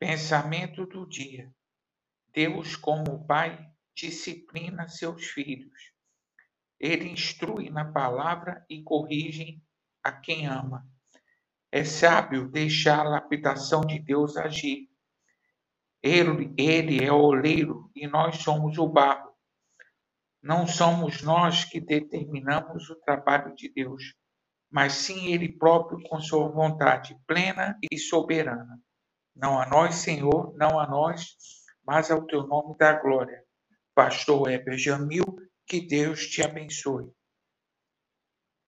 Pensamento do dia. Deus, como Pai, disciplina seus filhos. Ele instrui na palavra e corrige a quem ama. É sábio deixar a lapidação de Deus agir. Ele, ele é o oleiro e nós somos o barro. Não somos nós que determinamos o trabalho de Deus, mas sim Ele próprio com sua vontade plena e soberana. Não a nós, Senhor, não a nós, mas ao teu nome da glória. Pastor Heber Jamil, que Deus te abençoe.